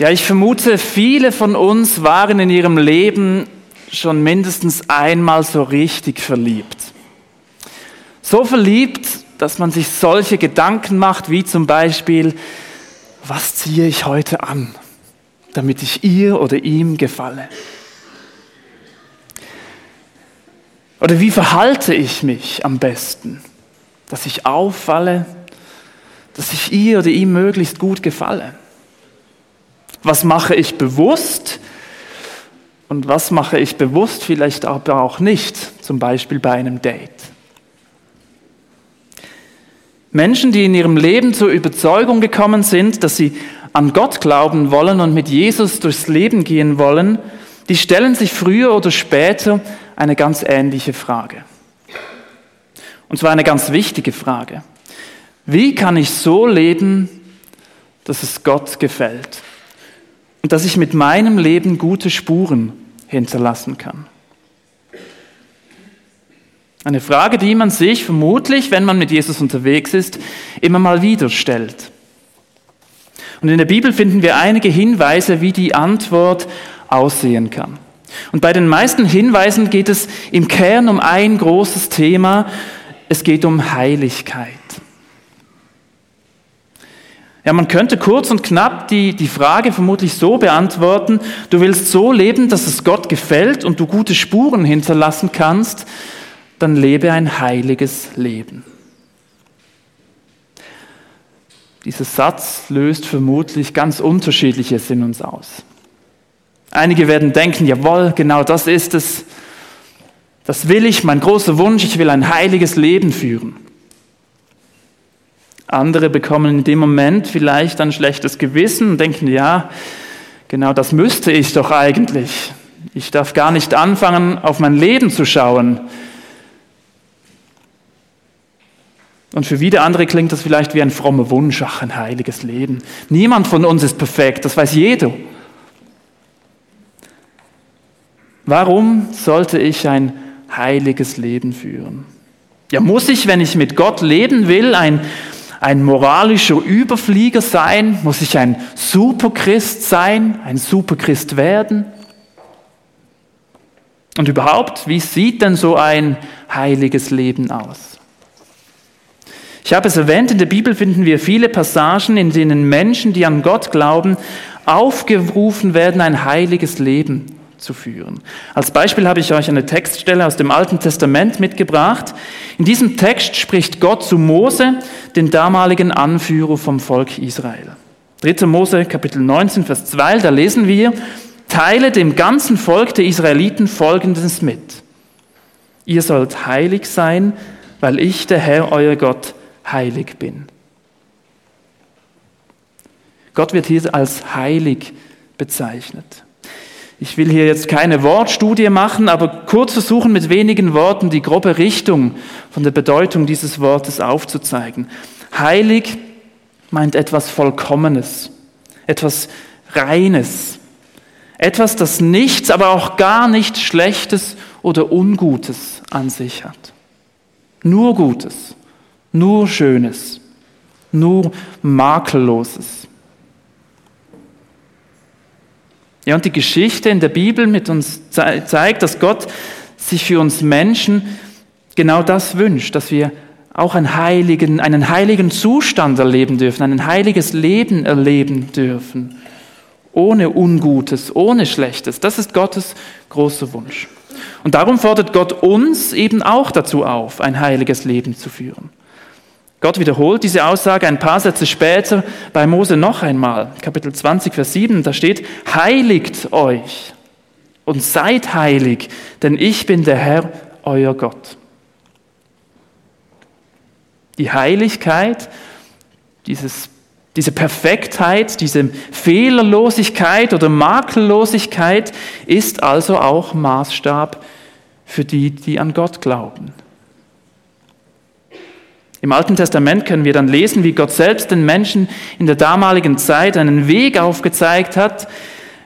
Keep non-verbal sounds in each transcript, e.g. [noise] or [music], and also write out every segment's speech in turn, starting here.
Ja, ich vermute, viele von uns waren in ihrem Leben schon mindestens einmal so richtig verliebt. So verliebt, dass man sich solche Gedanken macht, wie zum Beispiel, was ziehe ich heute an, damit ich ihr oder ihm gefalle? Oder wie verhalte ich mich am besten, dass ich auffalle, dass ich ihr oder ihm möglichst gut gefalle? Was mache ich bewusst und was mache ich bewusst vielleicht aber auch nicht, zum Beispiel bei einem Date? Menschen, die in ihrem Leben zur Überzeugung gekommen sind, dass sie an Gott glauben wollen und mit Jesus durchs Leben gehen wollen, die stellen sich früher oder später eine ganz ähnliche Frage. Und zwar eine ganz wichtige Frage. Wie kann ich so leben, dass es Gott gefällt? Und dass ich mit meinem Leben gute Spuren hinterlassen kann. Eine Frage, die man sich vermutlich, wenn man mit Jesus unterwegs ist, immer mal wieder stellt. Und in der Bibel finden wir einige Hinweise, wie die Antwort aussehen kann. Und bei den meisten Hinweisen geht es im Kern um ein großes Thema. Es geht um Heiligkeit. Ja, man könnte kurz und knapp die, die Frage vermutlich so beantworten, du willst so leben, dass es Gott gefällt und du gute Spuren hinterlassen kannst, dann lebe ein heiliges Leben. Dieser Satz löst vermutlich ganz unterschiedliches in uns aus. Einige werden denken, jawohl, genau das ist es. Das will ich, mein großer Wunsch, ich will ein heiliges Leben führen. Andere bekommen in dem Moment vielleicht ein schlechtes Gewissen und denken, ja, genau das müsste ich doch eigentlich. Ich darf gar nicht anfangen, auf mein Leben zu schauen. Und für wieder andere klingt das vielleicht wie ein frommer Wunsch, ach, ein heiliges Leben. Niemand von uns ist perfekt, das weiß jeder. Warum sollte ich ein heiliges Leben führen? Ja, muss ich, wenn ich mit Gott leben will, ein ein moralischer Überflieger sein? Muss ich ein Superchrist sein, ein Superchrist werden? Und überhaupt, wie sieht denn so ein heiliges Leben aus? Ich habe es erwähnt, in der Bibel finden wir viele Passagen, in denen Menschen, die an Gott glauben, aufgerufen werden, ein heiliges Leben zu führen. Als Beispiel habe ich euch eine Textstelle aus dem Alten Testament mitgebracht. In diesem Text spricht Gott zu Mose, den damaligen Anführer vom Volk Israel. 3. Mose Kapitel 19, Vers 2, da lesen wir, teile dem ganzen Volk der Israeliten Folgendes mit. Ihr sollt heilig sein, weil ich, der Herr, euer Gott, heilig bin. Gott wird hier als heilig bezeichnet. Ich will hier jetzt keine Wortstudie machen, aber kurz versuchen, mit wenigen Worten die grobe Richtung von der Bedeutung dieses Wortes aufzuzeigen. Heilig meint etwas Vollkommenes, etwas Reines, etwas, das nichts, aber auch gar nichts Schlechtes oder Ungutes an sich hat. Nur Gutes, nur Schönes, nur Makelloses. Ja, und die Geschichte in der Bibel mit uns zeigt, dass Gott sich für uns Menschen genau das wünscht, dass wir auch einen heiligen, einen heiligen Zustand erleben dürfen, ein heiliges Leben erleben dürfen, ohne Ungutes, ohne Schlechtes. Das ist Gottes großer Wunsch. Und darum fordert Gott uns eben auch dazu auf, ein heiliges Leben zu führen. Gott wiederholt diese Aussage ein paar Sätze später bei Mose noch einmal. Kapitel 20, Vers 7, da steht, heiligt euch und seid heilig, denn ich bin der Herr, euer Gott. Die Heiligkeit, dieses, diese Perfektheit, diese Fehlerlosigkeit oder Makellosigkeit ist also auch Maßstab für die, die an Gott glauben. Im Alten Testament können wir dann lesen, wie Gott selbst den Menschen in der damaligen Zeit einen Weg aufgezeigt hat,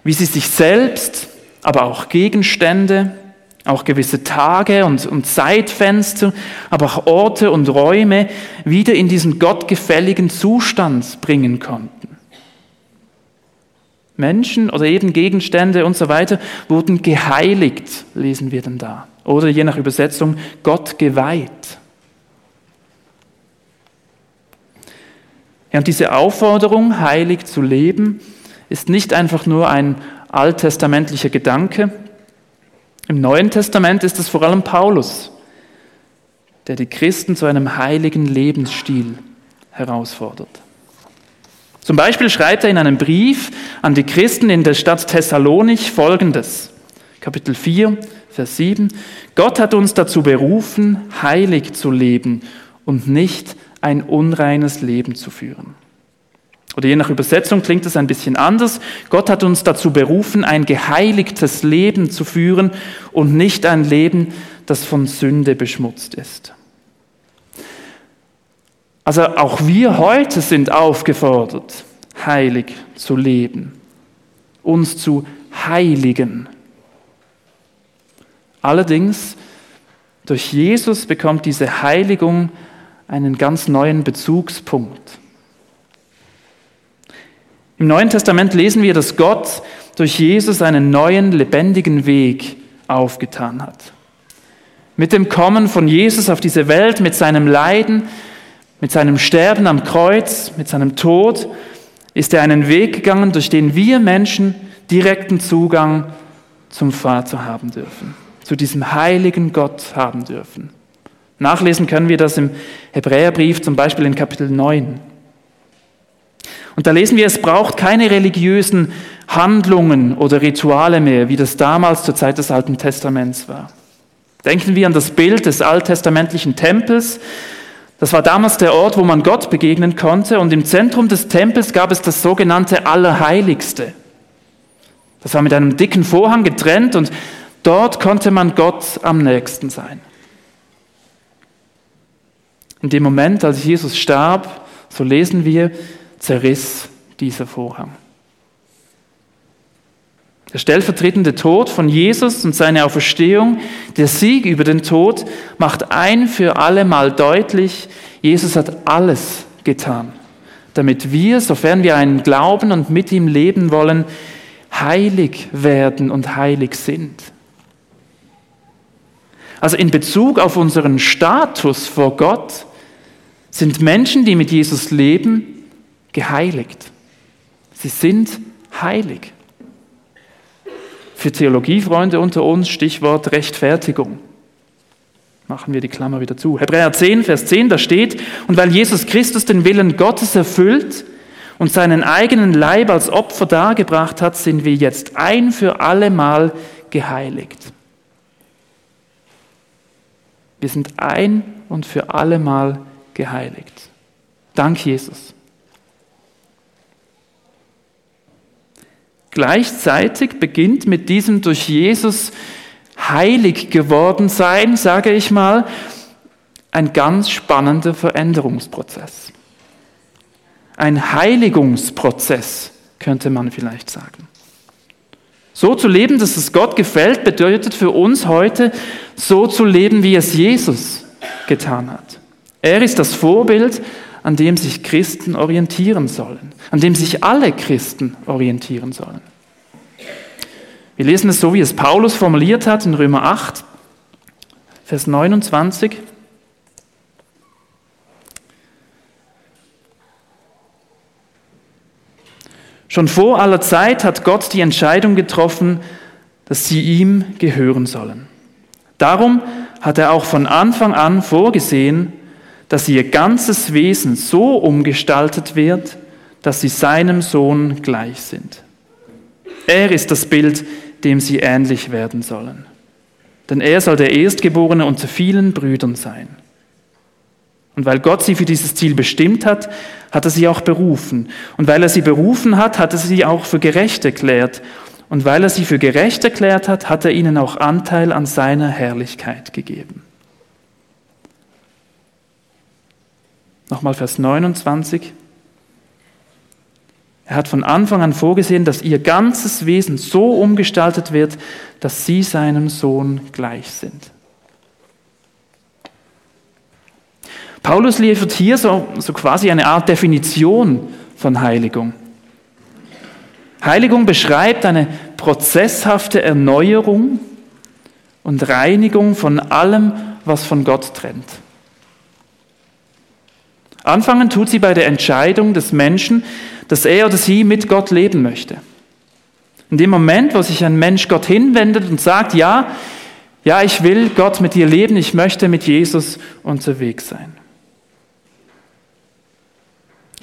wie sie sich selbst, aber auch Gegenstände, auch gewisse Tage und, und Zeitfenster, aber auch Orte und Räume wieder in diesen gottgefälligen Zustand bringen konnten. Menschen oder eben Gegenstände und so weiter wurden geheiligt, lesen wir dann da. Oder je nach Übersetzung Gott geweiht. Ja, und diese Aufforderung, heilig zu leben, ist nicht einfach nur ein alttestamentlicher Gedanke. Im Neuen Testament ist es vor allem Paulus, der die Christen zu einem heiligen Lebensstil herausfordert. Zum Beispiel schreibt er in einem Brief an die Christen in der Stadt Thessalonich folgendes. Kapitel 4, Vers 7. Gott hat uns dazu berufen, heilig zu leben und nicht ein unreines Leben zu führen. Oder je nach Übersetzung klingt es ein bisschen anders. Gott hat uns dazu berufen, ein geheiligtes Leben zu führen und nicht ein Leben, das von Sünde beschmutzt ist. Also auch wir heute sind aufgefordert, heilig zu leben, uns zu heiligen. Allerdings, durch Jesus bekommt diese Heiligung einen ganz neuen Bezugspunkt. Im Neuen Testament lesen wir, dass Gott durch Jesus einen neuen, lebendigen Weg aufgetan hat. Mit dem Kommen von Jesus auf diese Welt, mit seinem Leiden, mit seinem Sterben am Kreuz, mit seinem Tod, ist er einen Weg gegangen, durch den wir Menschen direkten Zugang zum Vater haben dürfen, zu diesem heiligen Gott haben dürfen. Nachlesen können wir das im Hebräerbrief, zum Beispiel in Kapitel 9. Und da lesen wir, es braucht keine religiösen Handlungen oder Rituale mehr, wie das damals zur Zeit des Alten Testaments war. Denken wir an das Bild des alttestamentlichen Tempels, das war damals der Ort, wo man Gott begegnen konnte und im Zentrum des Tempels gab es das sogenannte Allerheiligste. Das war mit einem dicken Vorhang getrennt und dort konnte man Gott am nächsten sein. In dem Moment, als Jesus starb, so lesen wir, zerriss dieser Vorhang. Der stellvertretende Tod von Jesus und seine Auferstehung, der Sieg über den Tod, macht ein für alle Mal deutlich, Jesus hat alles getan, damit wir, sofern wir einen Glauben und mit ihm leben wollen, heilig werden und heilig sind. Also in Bezug auf unseren Status vor Gott sind Menschen, die mit Jesus leben, geheiligt. Sie sind heilig. Für Theologiefreunde unter uns Stichwort Rechtfertigung. Machen wir die Klammer wieder zu. Hebräer 10, Vers 10, da steht, und weil Jesus Christus den Willen Gottes erfüllt und seinen eigenen Leib als Opfer dargebracht hat, sind wir jetzt ein für alle Mal geheiligt. Wir sind ein und für alle Mal geheiligt. Dank Jesus. Gleichzeitig beginnt mit diesem durch Jesus heilig geworden sein, sage ich mal, ein ganz spannender Veränderungsprozess. Ein Heiligungsprozess, könnte man vielleicht sagen. So zu leben, dass es Gott gefällt, bedeutet für uns heute, so zu leben, wie es Jesus getan hat. Er ist das Vorbild, an dem sich Christen orientieren sollen, an dem sich alle Christen orientieren sollen. Wir lesen es so, wie es Paulus formuliert hat in Römer 8, Vers 29. Schon vor aller Zeit hat Gott die Entscheidung getroffen, dass sie ihm gehören sollen. Darum hat er auch von Anfang an vorgesehen, dass ihr ganzes Wesen so umgestaltet wird, dass sie seinem Sohn gleich sind. Er ist das Bild, dem sie ähnlich werden sollen. Denn er soll der Erstgeborene unter vielen Brüdern sein. Und weil Gott sie für dieses Ziel bestimmt hat, hat er sie auch berufen. Und weil er sie berufen hat, hat er sie auch für gerecht erklärt. Und weil er sie für gerecht erklärt hat, hat er ihnen auch Anteil an seiner Herrlichkeit gegeben. Nochmal Vers 29. Er hat von Anfang an vorgesehen, dass ihr ganzes Wesen so umgestaltet wird, dass sie seinem Sohn gleich sind. Paulus liefert hier so, so quasi eine Art Definition von Heiligung. Heiligung beschreibt eine prozesshafte Erneuerung und Reinigung von allem, was von Gott trennt. Anfangen tut sie bei der Entscheidung des Menschen, dass er oder sie mit Gott leben möchte. In dem Moment, wo sich ein Mensch Gott hinwendet und sagt, ja, ja, ich will Gott mit dir leben, ich möchte mit Jesus unterwegs sein.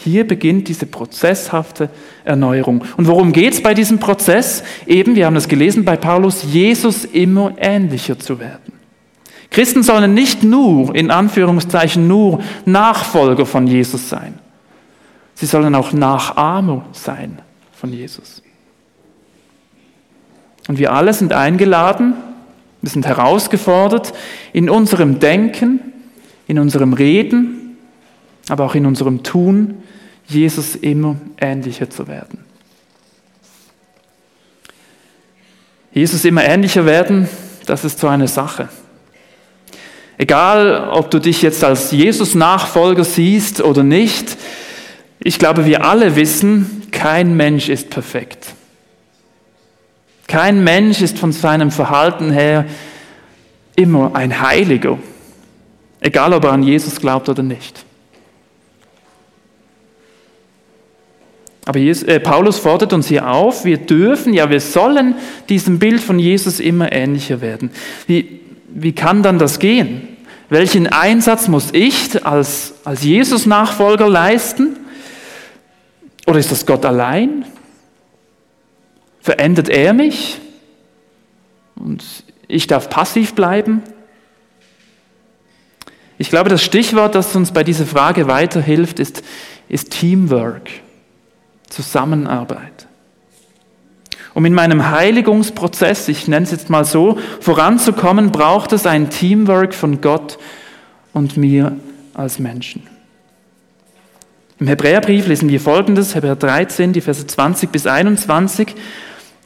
Hier beginnt diese prozesshafte Erneuerung. Und worum geht es bei diesem Prozess? Eben, wir haben es gelesen bei Paulus, Jesus immer ähnlicher zu werden. Christen sollen nicht nur, in Anführungszeichen nur, Nachfolger von Jesus sein. Sie sollen auch Nachahmer sein von Jesus. Und wir alle sind eingeladen, wir sind herausgefordert, in unserem Denken, in unserem Reden, aber auch in unserem Tun, Jesus immer ähnlicher zu werden. Jesus immer ähnlicher werden, das ist so eine Sache. Egal, ob du dich jetzt als Jesus-Nachfolger siehst oder nicht, ich glaube, wir alle wissen, kein Mensch ist perfekt. Kein Mensch ist von seinem Verhalten her immer ein Heiliger, egal ob er an Jesus glaubt oder nicht. Aber Jesus, äh, Paulus fordert uns hier auf, wir dürfen, ja wir sollen diesem Bild von Jesus immer ähnlicher werden. Wie, wie kann dann das gehen? Welchen Einsatz muss ich als, als Jesus-Nachfolger leisten? Oder ist das Gott allein? Verändert er mich? Und ich darf passiv bleiben? Ich glaube, das Stichwort, das uns bei dieser Frage weiterhilft, ist, ist Teamwork, Zusammenarbeit. Um in meinem Heiligungsprozess, ich nenne es jetzt mal so, voranzukommen, braucht es ein Teamwork von Gott und mir als Menschen. Im Hebräerbrief lesen wir folgendes, Hebräer 13, die Verse 20 bis 21.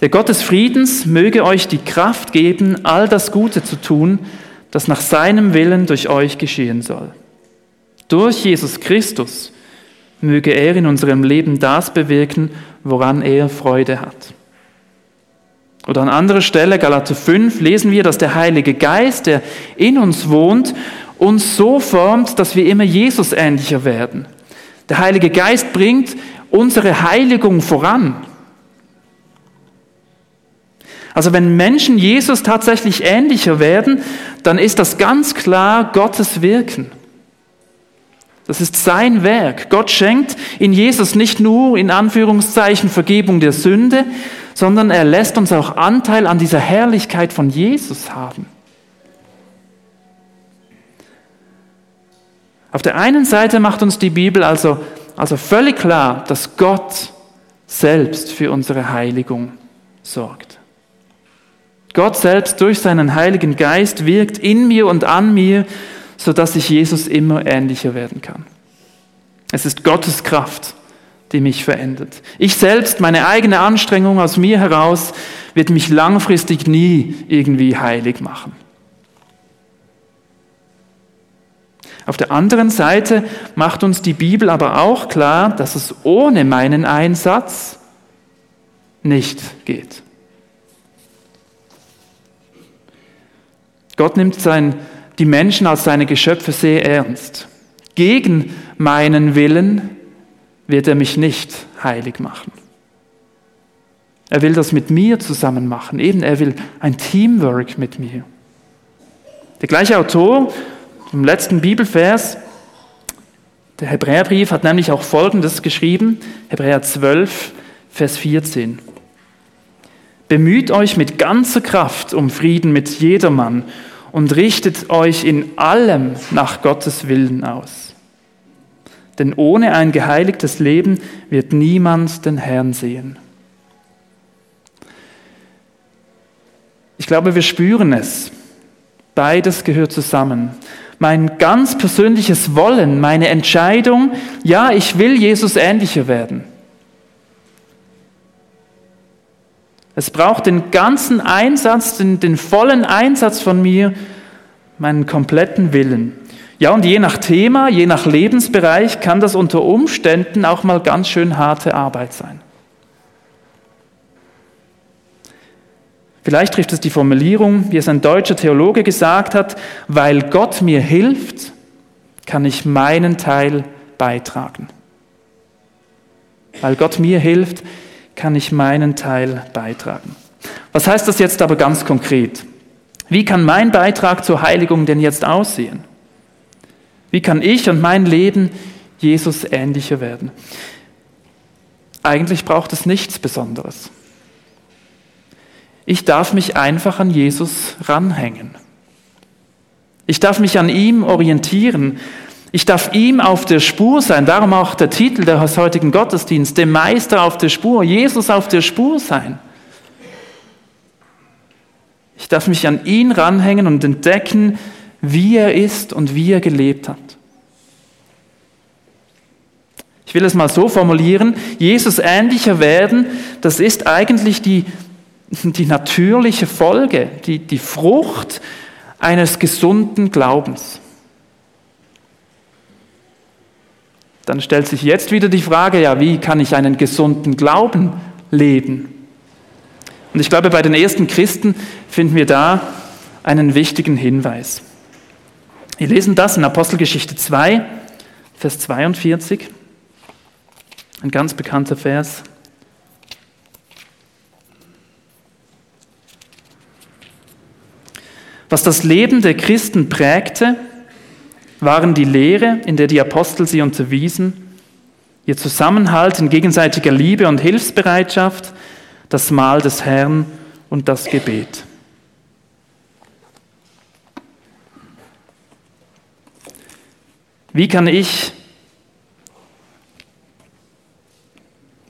Der Gott des Friedens möge euch die Kraft geben, all das Gute zu tun, das nach seinem Willen durch euch geschehen soll. Durch Jesus Christus möge er in unserem Leben das bewirken, woran er Freude hat. Oder an anderer Stelle, Galater 5, lesen wir, dass der Heilige Geist, der in uns wohnt, uns so formt, dass wir immer Jesus ähnlicher werden. Der Heilige Geist bringt unsere Heiligung voran. Also wenn Menschen Jesus tatsächlich ähnlicher werden, dann ist das ganz klar Gottes Wirken. Das ist sein Werk. Gott schenkt in Jesus nicht nur in Anführungszeichen Vergebung der Sünde, sondern er lässt uns auch Anteil an dieser Herrlichkeit von Jesus haben. Auf der einen Seite macht uns die Bibel also, also völlig klar, dass Gott selbst für unsere Heiligung sorgt. Gott selbst durch seinen Heiligen Geist wirkt in mir und an mir, sodass ich Jesus immer ähnlicher werden kann. Es ist Gottes Kraft, die mich verändert. Ich selbst, meine eigene Anstrengung aus mir heraus, wird mich langfristig nie irgendwie heilig machen. Auf der anderen Seite macht uns die Bibel aber auch klar, dass es ohne meinen Einsatz nicht geht. Gott nimmt sein, die Menschen als seine Geschöpfe sehr ernst. Gegen meinen Willen wird er mich nicht heilig machen. Er will das mit mir zusammen machen. Eben, er will ein Teamwork mit mir. Der gleiche Autor im letzten Bibelvers, der Hebräerbrief, hat nämlich auch Folgendes geschrieben, Hebräer 12, Vers 14. Bemüht euch mit ganzer Kraft um Frieden mit jedermann und richtet euch in allem nach Gottes Willen aus. Denn ohne ein geheiligtes Leben wird niemand den Herrn sehen. Ich glaube, wir spüren es. Beides gehört zusammen. Mein ganz persönliches Wollen, meine Entscheidung, ja, ich will Jesus ähnlicher werden. Es braucht den ganzen Einsatz, den, den vollen Einsatz von mir, meinen kompletten Willen. Ja, und je nach Thema, je nach Lebensbereich kann das unter Umständen auch mal ganz schön harte Arbeit sein. Vielleicht trifft es die Formulierung, wie es ein deutscher Theologe gesagt hat, weil Gott mir hilft, kann ich meinen Teil beitragen. Weil Gott mir hilft, kann ich meinen Teil beitragen. Was heißt das jetzt aber ganz konkret? Wie kann mein Beitrag zur Heiligung denn jetzt aussehen? Wie kann ich und mein Leben Jesus ähnlicher werden? Eigentlich braucht es nichts Besonderes. Ich darf mich einfach an Jesus ranhängen. Ich darf mich an ihm orientieren. Ich darf ihm auf der Spur sein. Darum auch der Titel des heutigen Gottesdienstes, dem Meister auf der Spur, Jesus auf der Spur sein. Ich darf mich an ihn ranhängen und entdecken, wie er ist und wie er gelebt hat. Ich will es mal so formulieren, Jesus ähnlicher werden, das ist eigentlich die die natürliche Folge, die, die Frucht eines gesunden Glaubens. Dann stellt sich jetzt wieder die Frage, ja, wie kann ich einen gesunden Glauben leben? Und ich glaube, bei den ersten Christen finden wir da einen wichtigen Hinweis. Wir lesen das in Apostelgeschichte 2, Vers 42, ein ganz bekannter Vers. Was das Leben der Christen prägte, waren die Lehre, in der die Apostel sie unterwiesen, ihr Zusammenhalt in gegenseitiger Liebe und Hilfsbereitschaft, das Mahl des Herrn und das Gebet. Wie kann ich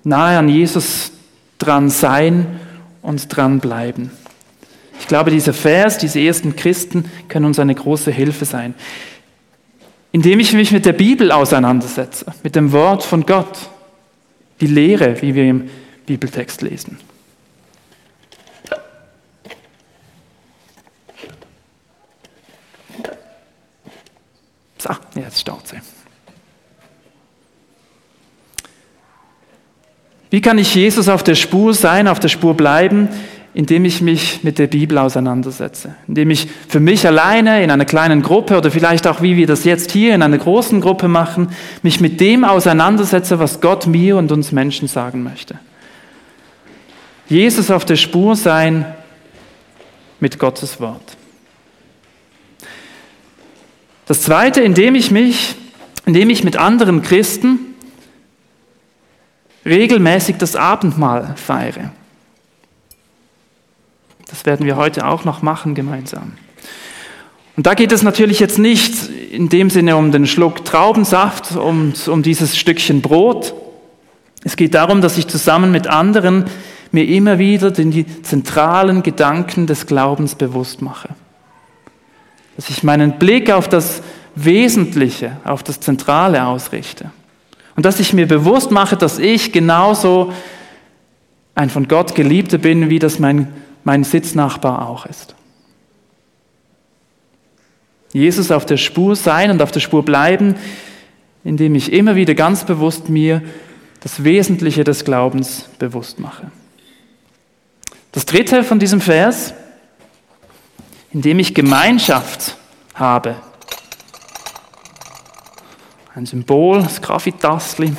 nahe an Jesus dran sein und dran bleiben? Ich glaube, dieser Vers, diese ersten Christen können uns eine große Hilfe sein. Indem ich mich mit der Bibel auseinandersetze, mit dem Wort von Gott, die Lehre, wie wir im Bibeltext lesen. So, jetzt staut sie. Wie kann ich Jesus auf der Spur sein, auf der Spur bleiben? indem ich mich mit der Bibel auseinandersetze, indem ich für mich alleine in einer kleinen Gruppe oder vielleicht auch wie wir das jetzt hier in einer großen Gruppe machen, mich mit dem auseinandersetze, was Gott mir und uns Menschen sagen möchte. Jesus auf der Spur sein mit Gottes Wort. Das zweite, indem ich mich, indem ich mit anderen Christen regelmäßig das Abendmahl feiere. Das werden wir heute auch noch machen gemeinsam. Und da geht es natürlich jetzt nicht in dem Sinne um den Schluck Traubensaft, um, um dieses Stückchen Brot. Es geht darum, dass ich zusammen mit anderen mir immer wieder die zentralen Gedanken des Glaubens bewusst mache. Dass ich meinen Blick auf das Wesentliche, auf das Zentrale ausrichte. Und dass ich mir bewusst mache, dass ich genauso ein von Gott Geliebter bin, wie das mein mein Sitznachbar auch ist. Jesus auf der Spur sein und auf der Spur bleiben, indem ich immer wieder ganz bewusst mir das Wesentliche des Glaubens bewusst mache. Das dritte von diesem Vers, indem ich Gemeinschaft habe. Ein Symbol, das Grafitasli,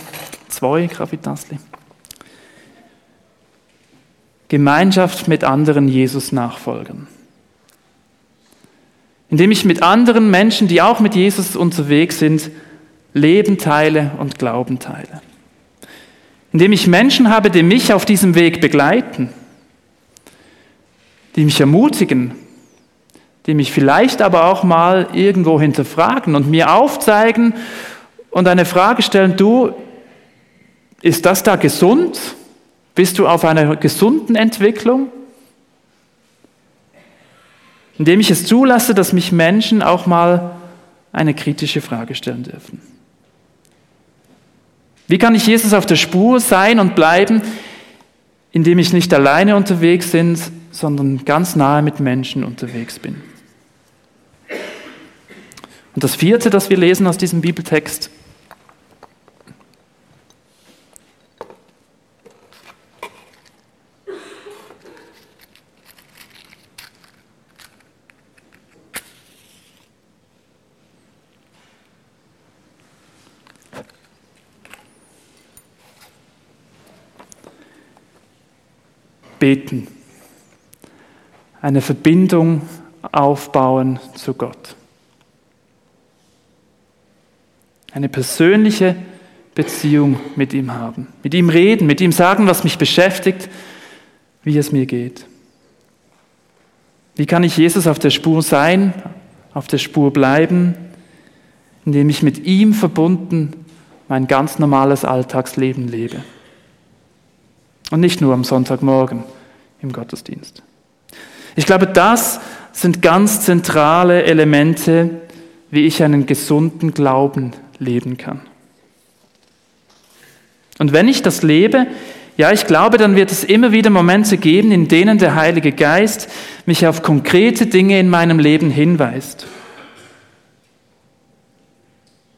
zwei Grafitasli. Gemeinschaft mit anderen Jesus-Nachfolgern. Indem ich mit anderen Menschen, die auch mit Jesus unterwegs sind, Leben teile und Glauben teile. Indem ich Menschen habe, die mich auf diesem Weg begleiten, die mich ermutigen, die mich vielleicht aber auch mal irgendwo hinterfragen und mir aufzeigen und eine Frage stellen, du, ist das da gesund? Bist du auf einer gesunden Entwicklung? Indem ich es zulasse, dass mich Menschen auch mal eine kritische Frage stellen dürfen. Wie kann ich Jesus auf der Spur sein und bleiben, indem ich nicht alleine unterwegs bin, sondern ganz nahe mit Menschen unterwegs bin? Und das vierte, das wir lesen aus diesem Bibeltext, beten, eine Verbindung aufbauen zu Gott. Eine persönliche Beziehung mit ihm haben. Mit ihm reden, mit ihm sagen, was mich beschäftigt, wie es mir geht. Wie kann ich Jesus auf der Spur sein, auf der Spur bleiben, indem ich mit ihm verbunden mein ganz normales Alltagsleben lebe? Und nicht nur am Sonntagmorgen im Gottesdienst. Ich glaube, das sind ganz zentrale Elemente, wie ich einen gesunden Glauben leben kann. Und wenn ich das lebe, ja, ich glaube, dann wird es immer wieder Momente geben, in denen der Heilige Geist mich auf konkrete Dinge in meinem Leben hinweist,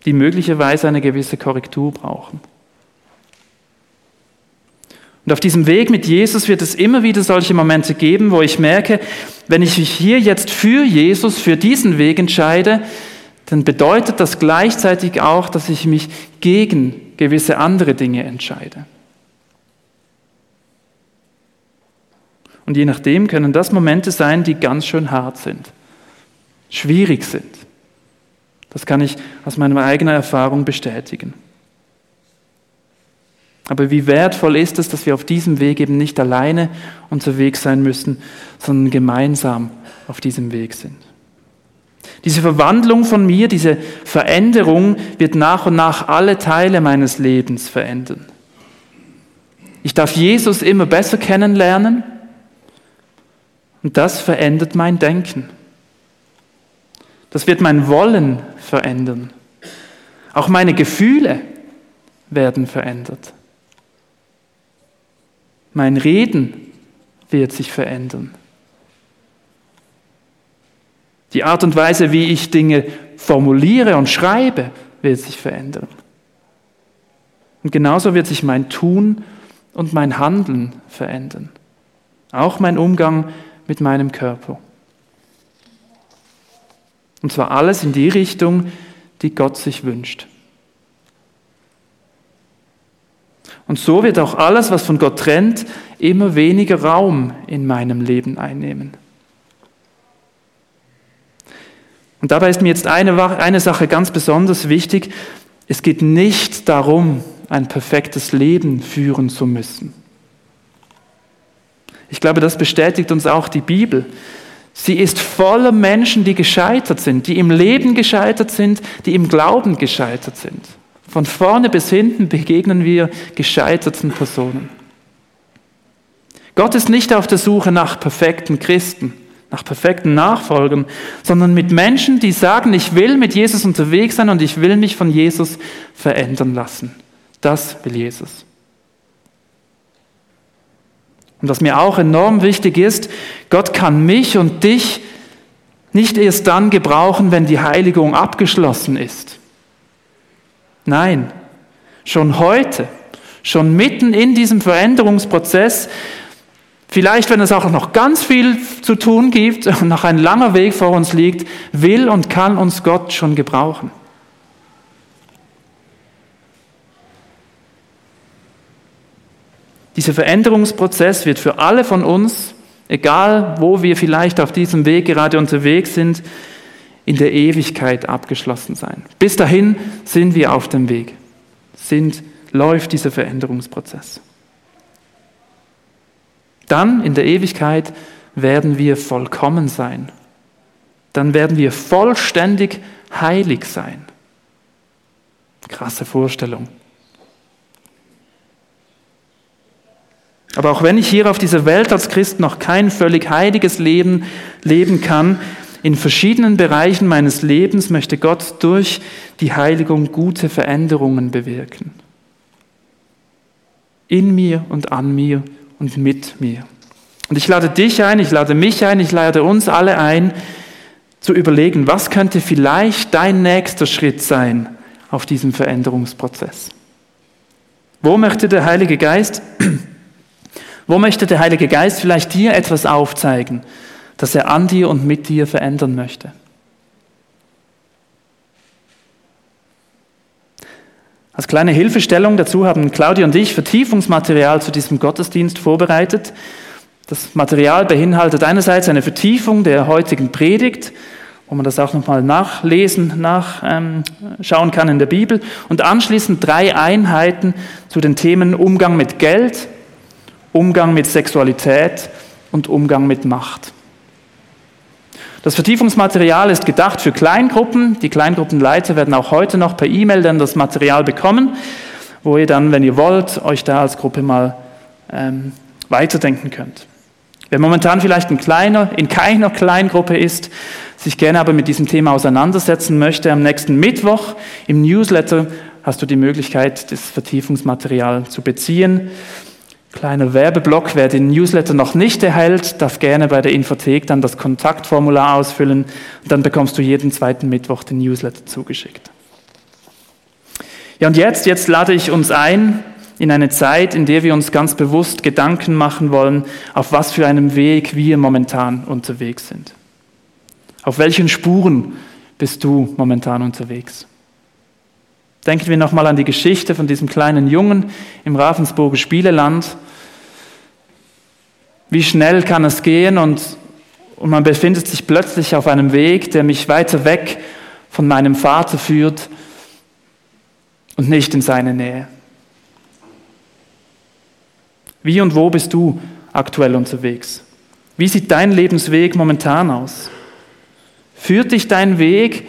die möglicherweise eine gewisse Korrektur brauchen. Und auf diesem Weg mit Jesus wird es immer wieder solche Momente geben, wo ich merke, wenn ich mich hier jetzt für Jesus, für diesen Weg entscheide, dann bedeutet das gleichzeitig auch, dass ich mich gegen gewisse andere Dinge entscheide. Und je nachdem können das Momente sein, die ganz schön hart sind, schwierig sind. Das kann ich aus meiner eigenen Erfahrung bestätigen. Aber wie wertvoll ist es, dass wir auf diesem Weg eben nicht alleine unterwegs sein müssen, sondern gemeinsam auf diesem Weg sind. Diese Verwandlung von mir, diese Veränderung wird nach und nach alle Teile meines Lebens verändern. Ich darf Jesus immer besser kennenlernen und das verändert mein Denken. Das wird mein Wollen verändern. Auch meine Gefühle werden verändert. Mein Reden wird sich verändern. Die Art und Weise, wie ich Dinge formuliere und schreibe, wird sich verändern. Und genauso wird sich mein Tun und mein Handeln verändern. Auch mein Umgang mit meinem Körper. Und zwar alles in die Richtung, die Gott sich wünscht. Und so wird auch alles, was von Gott trennt, immer weniger Raum in meinem Leben einnehmen. Und dabei ist mir jetzt eine, eine Sache ganz besonders wichtig. Es geht nicht darum, ein perfektes Leben führen zu müssen. Ich glaube, das bestätigt uns auch die Bibel. Sie ist voller Menschen, die gescheitert sind, die im Leben gescheitert sind, die im Glauben gescheitert sind. Von vorne bis hinten begegnen wir gescheiterten Personen. Gott ist nicht auf der Suche nach perfekten Christen, nach perfekten Nachfolgern, sondern mit Menschen, die sagen, ich will mit Jesus unterwegs sein und ich will mich von Jesus verändern lassen. Das will Jesus. Und was mir auch enorm wichtig ist, Gott kann mich und dich nicht erst dann gebrauchen, wenn die Heiligung abgeschlossen ist. Nein, schon heute, schon mitten in diesem Veränderungsprozess, vielleicht wenn es auch noch ganz viel zu tun gibt [laughs] und noch ein langer Weg vor uns liegt, will und kann uns Gott schon gebrauchen. Dieser Veränderungsprozess wird für alle von uns, egal wo wir vielleicht auf diesem Weg gerade unterwegs sind, in der Ewigkeit abgeschlossen sein. Bis dahin sind wir auf dem Weg, sind, läuft dieser Veränderungsprozess. Dann in der Ewigkeit werden wir vollkommen sein. Dann werden wir vollständig heilig sein. Krasse Vorstellung. Aber auch wenn ich hier auf dieser Welt als Christ noch kein völlig heiliges Leben leben kann, in verschiedenen Bereichen meines Lebens möchte Gott durch die Heiligung gute Veränderungen bewirken. In mir und an mir und mit mir. Und ich lade dich ein, ich lade mich ein, ich lade uns alle ein, zu überlegen, was könnte vielleicht dein nächster Schritt sein auf diesem Veränderungsprozess. Wo möchte der Heilige Geist, wo möchte der Heilige Geist vielleicht dir etwas aufzeigen, das er an dir und mit dir verändern möchte. Als kleine Hilfestellung dazu haben Claudia und ich Vertiefungsmaterial zu diesem Gottesdienst vorbereitet. Das Material beinhaltet einerseits eine Vertiefung der heutigen Predigt, wo man das auch nochmal nachlesen, nachschauen ähm, kann in der Bibel, und anschließend drei Einheiten zu den Themen Umgang mit Geld, Umgang mit Sexualität und Umgang mit Macht. Das Vertiefungsmaterial ist gedacht für Kleingruppen. Die Kleingruppenleiter werden auch heute noch per E-Mail dann das Material bekommen, wo ihr dann, wenn ihr wollt, euch da als Gruppe mal ähm, weiterdenken könnt. Wer momentan vielleicht in, kleiner, in keiner Kleingruppe ist, sich gerne aber mit diesem Thema auseinandersetzen möchte, am nächsten Mittwoch im Newsletter hast du die Möglichkeit, das Vertiefungsmaterial zu beziehen. Kleiner Werbeblock, wer den Newsletter noch nicht erhält, darf gerne bei der Infothek dann das Kontaktformular ausfüllen und dann bekommst du jeden zweiten Mittwoch den Newsletter zugeschickt. Ja, und jetzt, jetzt lade ich uns ein in eine Zeit, in der wir uns ganz bewusst Gedanken machen wollen, auf was für einem Weg wir momentan unterwegs sind. Auf welchen Spuren bist du momentan unterwegs? Denken wir nochmal an die Geschichte von diesem kleinen Jungen im Ravensburger Spieleland. Wie schnell kann es gehen und, und man befindet sich plötzlich auf einem Weg, der mich weiter weg von meinem Vater führt und nicht in seine Nähe. Wie und wo bist du aktuell unterwegs? Wie sieht dein Lebensweg momentan aus? Führt dich dein Weg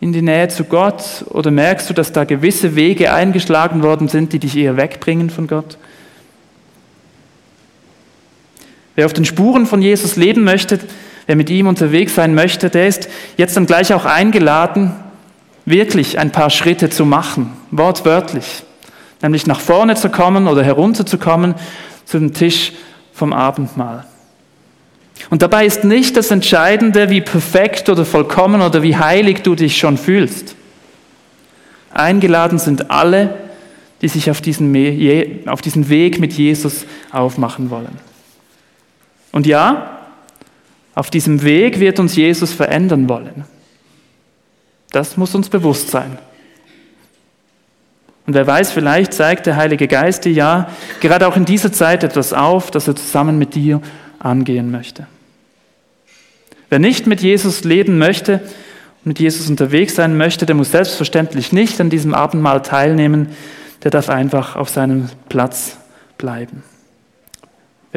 in die Nähe zu Gott oder merkst du, dass da gewisse Wege eingeschlagen worden sind, die dich eher wegbringen von Gott? Wer auf den Spuren von Jesus leben möchte, wer mit ihm unterwegs sein möchte, der ist jetzt dann gleich auch eingeladen, wirklich ein paar Schritte zu machen, wortwörtlich, nämlich nach vorne zu kommen oder herunterzukommen zu dem Tisch vom Abendmahl. Und dabei ist nicht das Entscheidende, wie perfekt oder vollkommen oder wie heilig du dich schon fühlst. Eingeladen sind alle, die sich auf diesen, auf diesen Weg mit Jesus aufmachen wollen. Und ja, auf diesem Weg wird uns Jesus verändern wollen. Das muss uns bewusst sein. Und wer weiß, vielleicht zeigt der Heilige Geist dir ja gerade auch in dieser Zeit etwas auf, das er zusammen mit dir angehen möchte. Wer nicht mit Jesus leben möchte und mit Jesus unterwegs sein möchte, der muss selbstverständlich nicht an diesem Abendmahl teilnehmen, der darf einfach auf seinem Platz bleiben.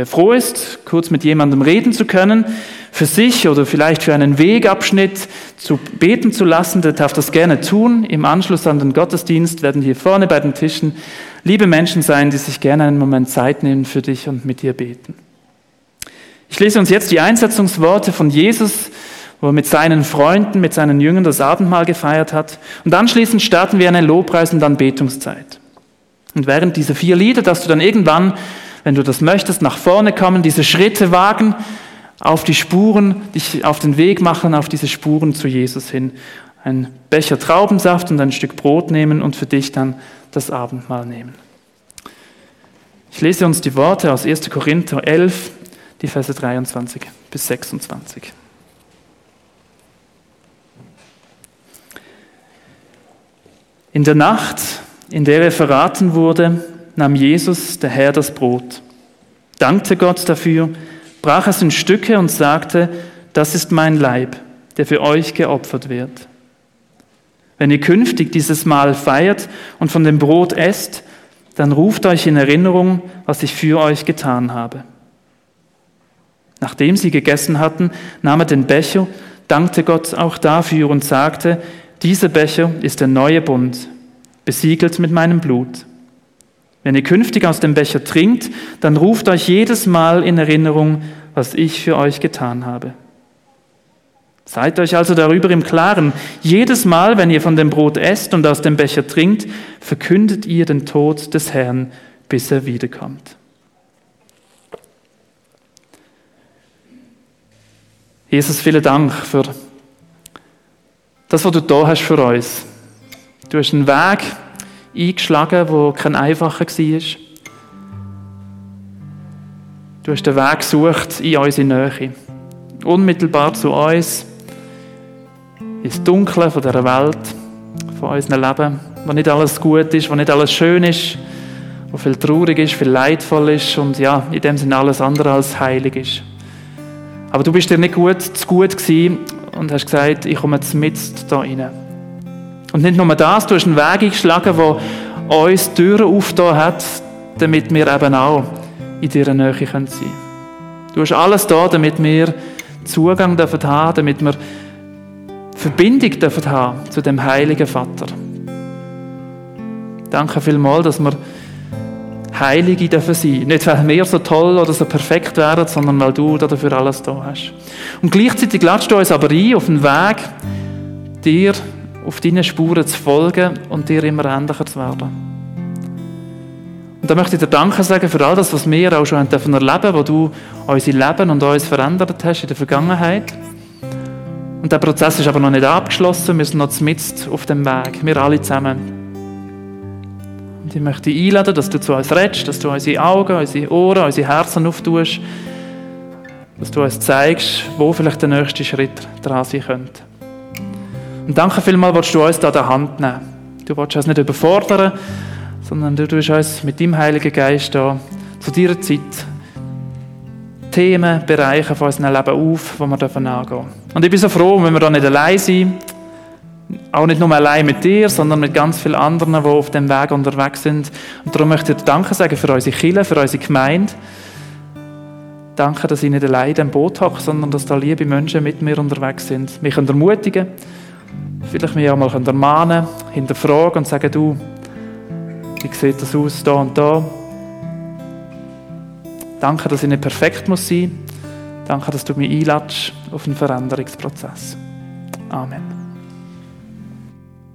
Wer froh ist, kurz mit jemandem reden zu können, für sich oder vielleicht für einen Wegabschnitt zu beten zu lassen, der darf das gerne tun. Im Anschluss an den Gottesdienst werden hier vorne bei den Tischen liebe Menschen sein, die sich gerne einen Moment Zeit nehmen für dich und mit dir beten. Ich lese uns jetzt die Einsetzungsworte von Jesus, wo er mit seinen Freunden, mit seinen Jüngern das Abendmahl gefeiert hat. Und anschließend starten wir eine Lobpreis- und Anbetungszeit. Und während dieser vier Lieder, dass du dann irgendwann wenn du das möchtest, nach vorne kommen, diese Schritte wagen, auf die Spuren, dich auf den Weg machen, auf diese Spuren zu Jesus hin. Ein Becher Traubensaft und ein Stück Brot nehmen und für dich dann das Abendmahl nehmen. Ich lese uns die Worte aus 1. Korinther 11, die Verse 23 bis 26. In der Nacht, in der er verraten wurde, nahm Jesus, der Herr, das Brot, dankte Gott dafür, brach es in Stücke und sagte, das ist mein Leib, der für euch geopfert wird. Wenn ihr künftig dieses Mahl feiert und von dem Brot esst, dann ruft euch in Erinnerung, was ich für euch getan habe. Nachdem sie gegessen hatten, nahm er den Becher, dankte Gott auch dafür und sagte, dieser Becher ist der neue Bund, besiegelt mit meinem Blut. Wenn ihr künftig aus dem Becher trinkt, dann ruft euch jedes Mal in Erinnerung, was ich für euch getan habe. Seid euch also darüber im Klaren, jedes Mal, wenn ihr von dem Brot esst und aus dem Becher trinkt, verkündet ihr den Tod des Herrn, bis er wiederkommt. Jesus, vielen Dank für das, was du da hast für uns. Du hast einen Weg eingeschlagen, wo kein einfacher war. Du hast den Weg gesucht in unsere Nähe. Unmittelbar zu uns, ins Dunkle von dieser Welt, von unserem Leben, wo nicht alles gut ist, wo nicht alles schön ist, wo viel traurig ist, viel leidvoll ist und ja, in dem Sinne alles andere als heilig ist. Aber du bist dir nicht gut, zu gut gewesen und hast gesagt, ich komme jetzt mit da rein. Und nicht nur das, du hast einen Weg eingeschlagen, der uns Türen aufgetan hat, damit wir eben auch in dieser Nähe sein können. Du hast alles da, damit wir Zugang dürfen haben, damit wir Verbindung dürfen haben zu dem heiligen Vater. Danke vielmals, dass wir Heilige dürfen sein. Nicht, weil wir so toll oder so perfekt wären, sondern weil du dafür alles da hast. Und gleichzeitig ladest du uns aber ein, auf den Weg, dir auf deine Spuren zu folgen und dir immer ähnlicher zu werden. Und da möchte ich dir Danke sagen für all das, was wir auch schon erleben dürfen, wo du unser Leben und uns verändert hast in der Vergangenheit. Und der Prozess ist aber noch nicht abgeschlossen, wir sind noch mitten auf dem Weg, wir alle zusammen. Und ich möchte dich einladen, dass du zu uns redest, dass du unsere Augen, unsere Ohren, unsere Herzen auftust, dass du uns zeigst, wo vielleicht der nächste Schritt dran sein könnte. Und danke vielmals, dass du uns da der Hand nehmen. Du willst uns nicht überfordern, sondern du tust uns mit deinem Heiligen Geist da zu dieser Zeit Themen, Bereiche von unserem Leben auf, wo wir angehen dürfen. Und ich bin so froh, wenn wir da nicht allein sind, auch nicht nur allein mit dir, sondern mit ganz vielen anderen, die auf dem Weg unterwegs sind. Und darum möchte ich dir Danke sagen für unsere Kirche, für unsere Gemeinde. Danke, dass ich nicht allein in diesem Boot habe, sondern dass da liebe Menschen mit mir unterwegs sind. Mich ermutigen, vielleicht mich auch mal ermahnen, hinterfragen und sagen, du, wie sieht das aus, da und da? Danke, dass ich nicht perfekt muss sein. Danke, dass du mich einladest auf einen Veränderungsprozess. Amen.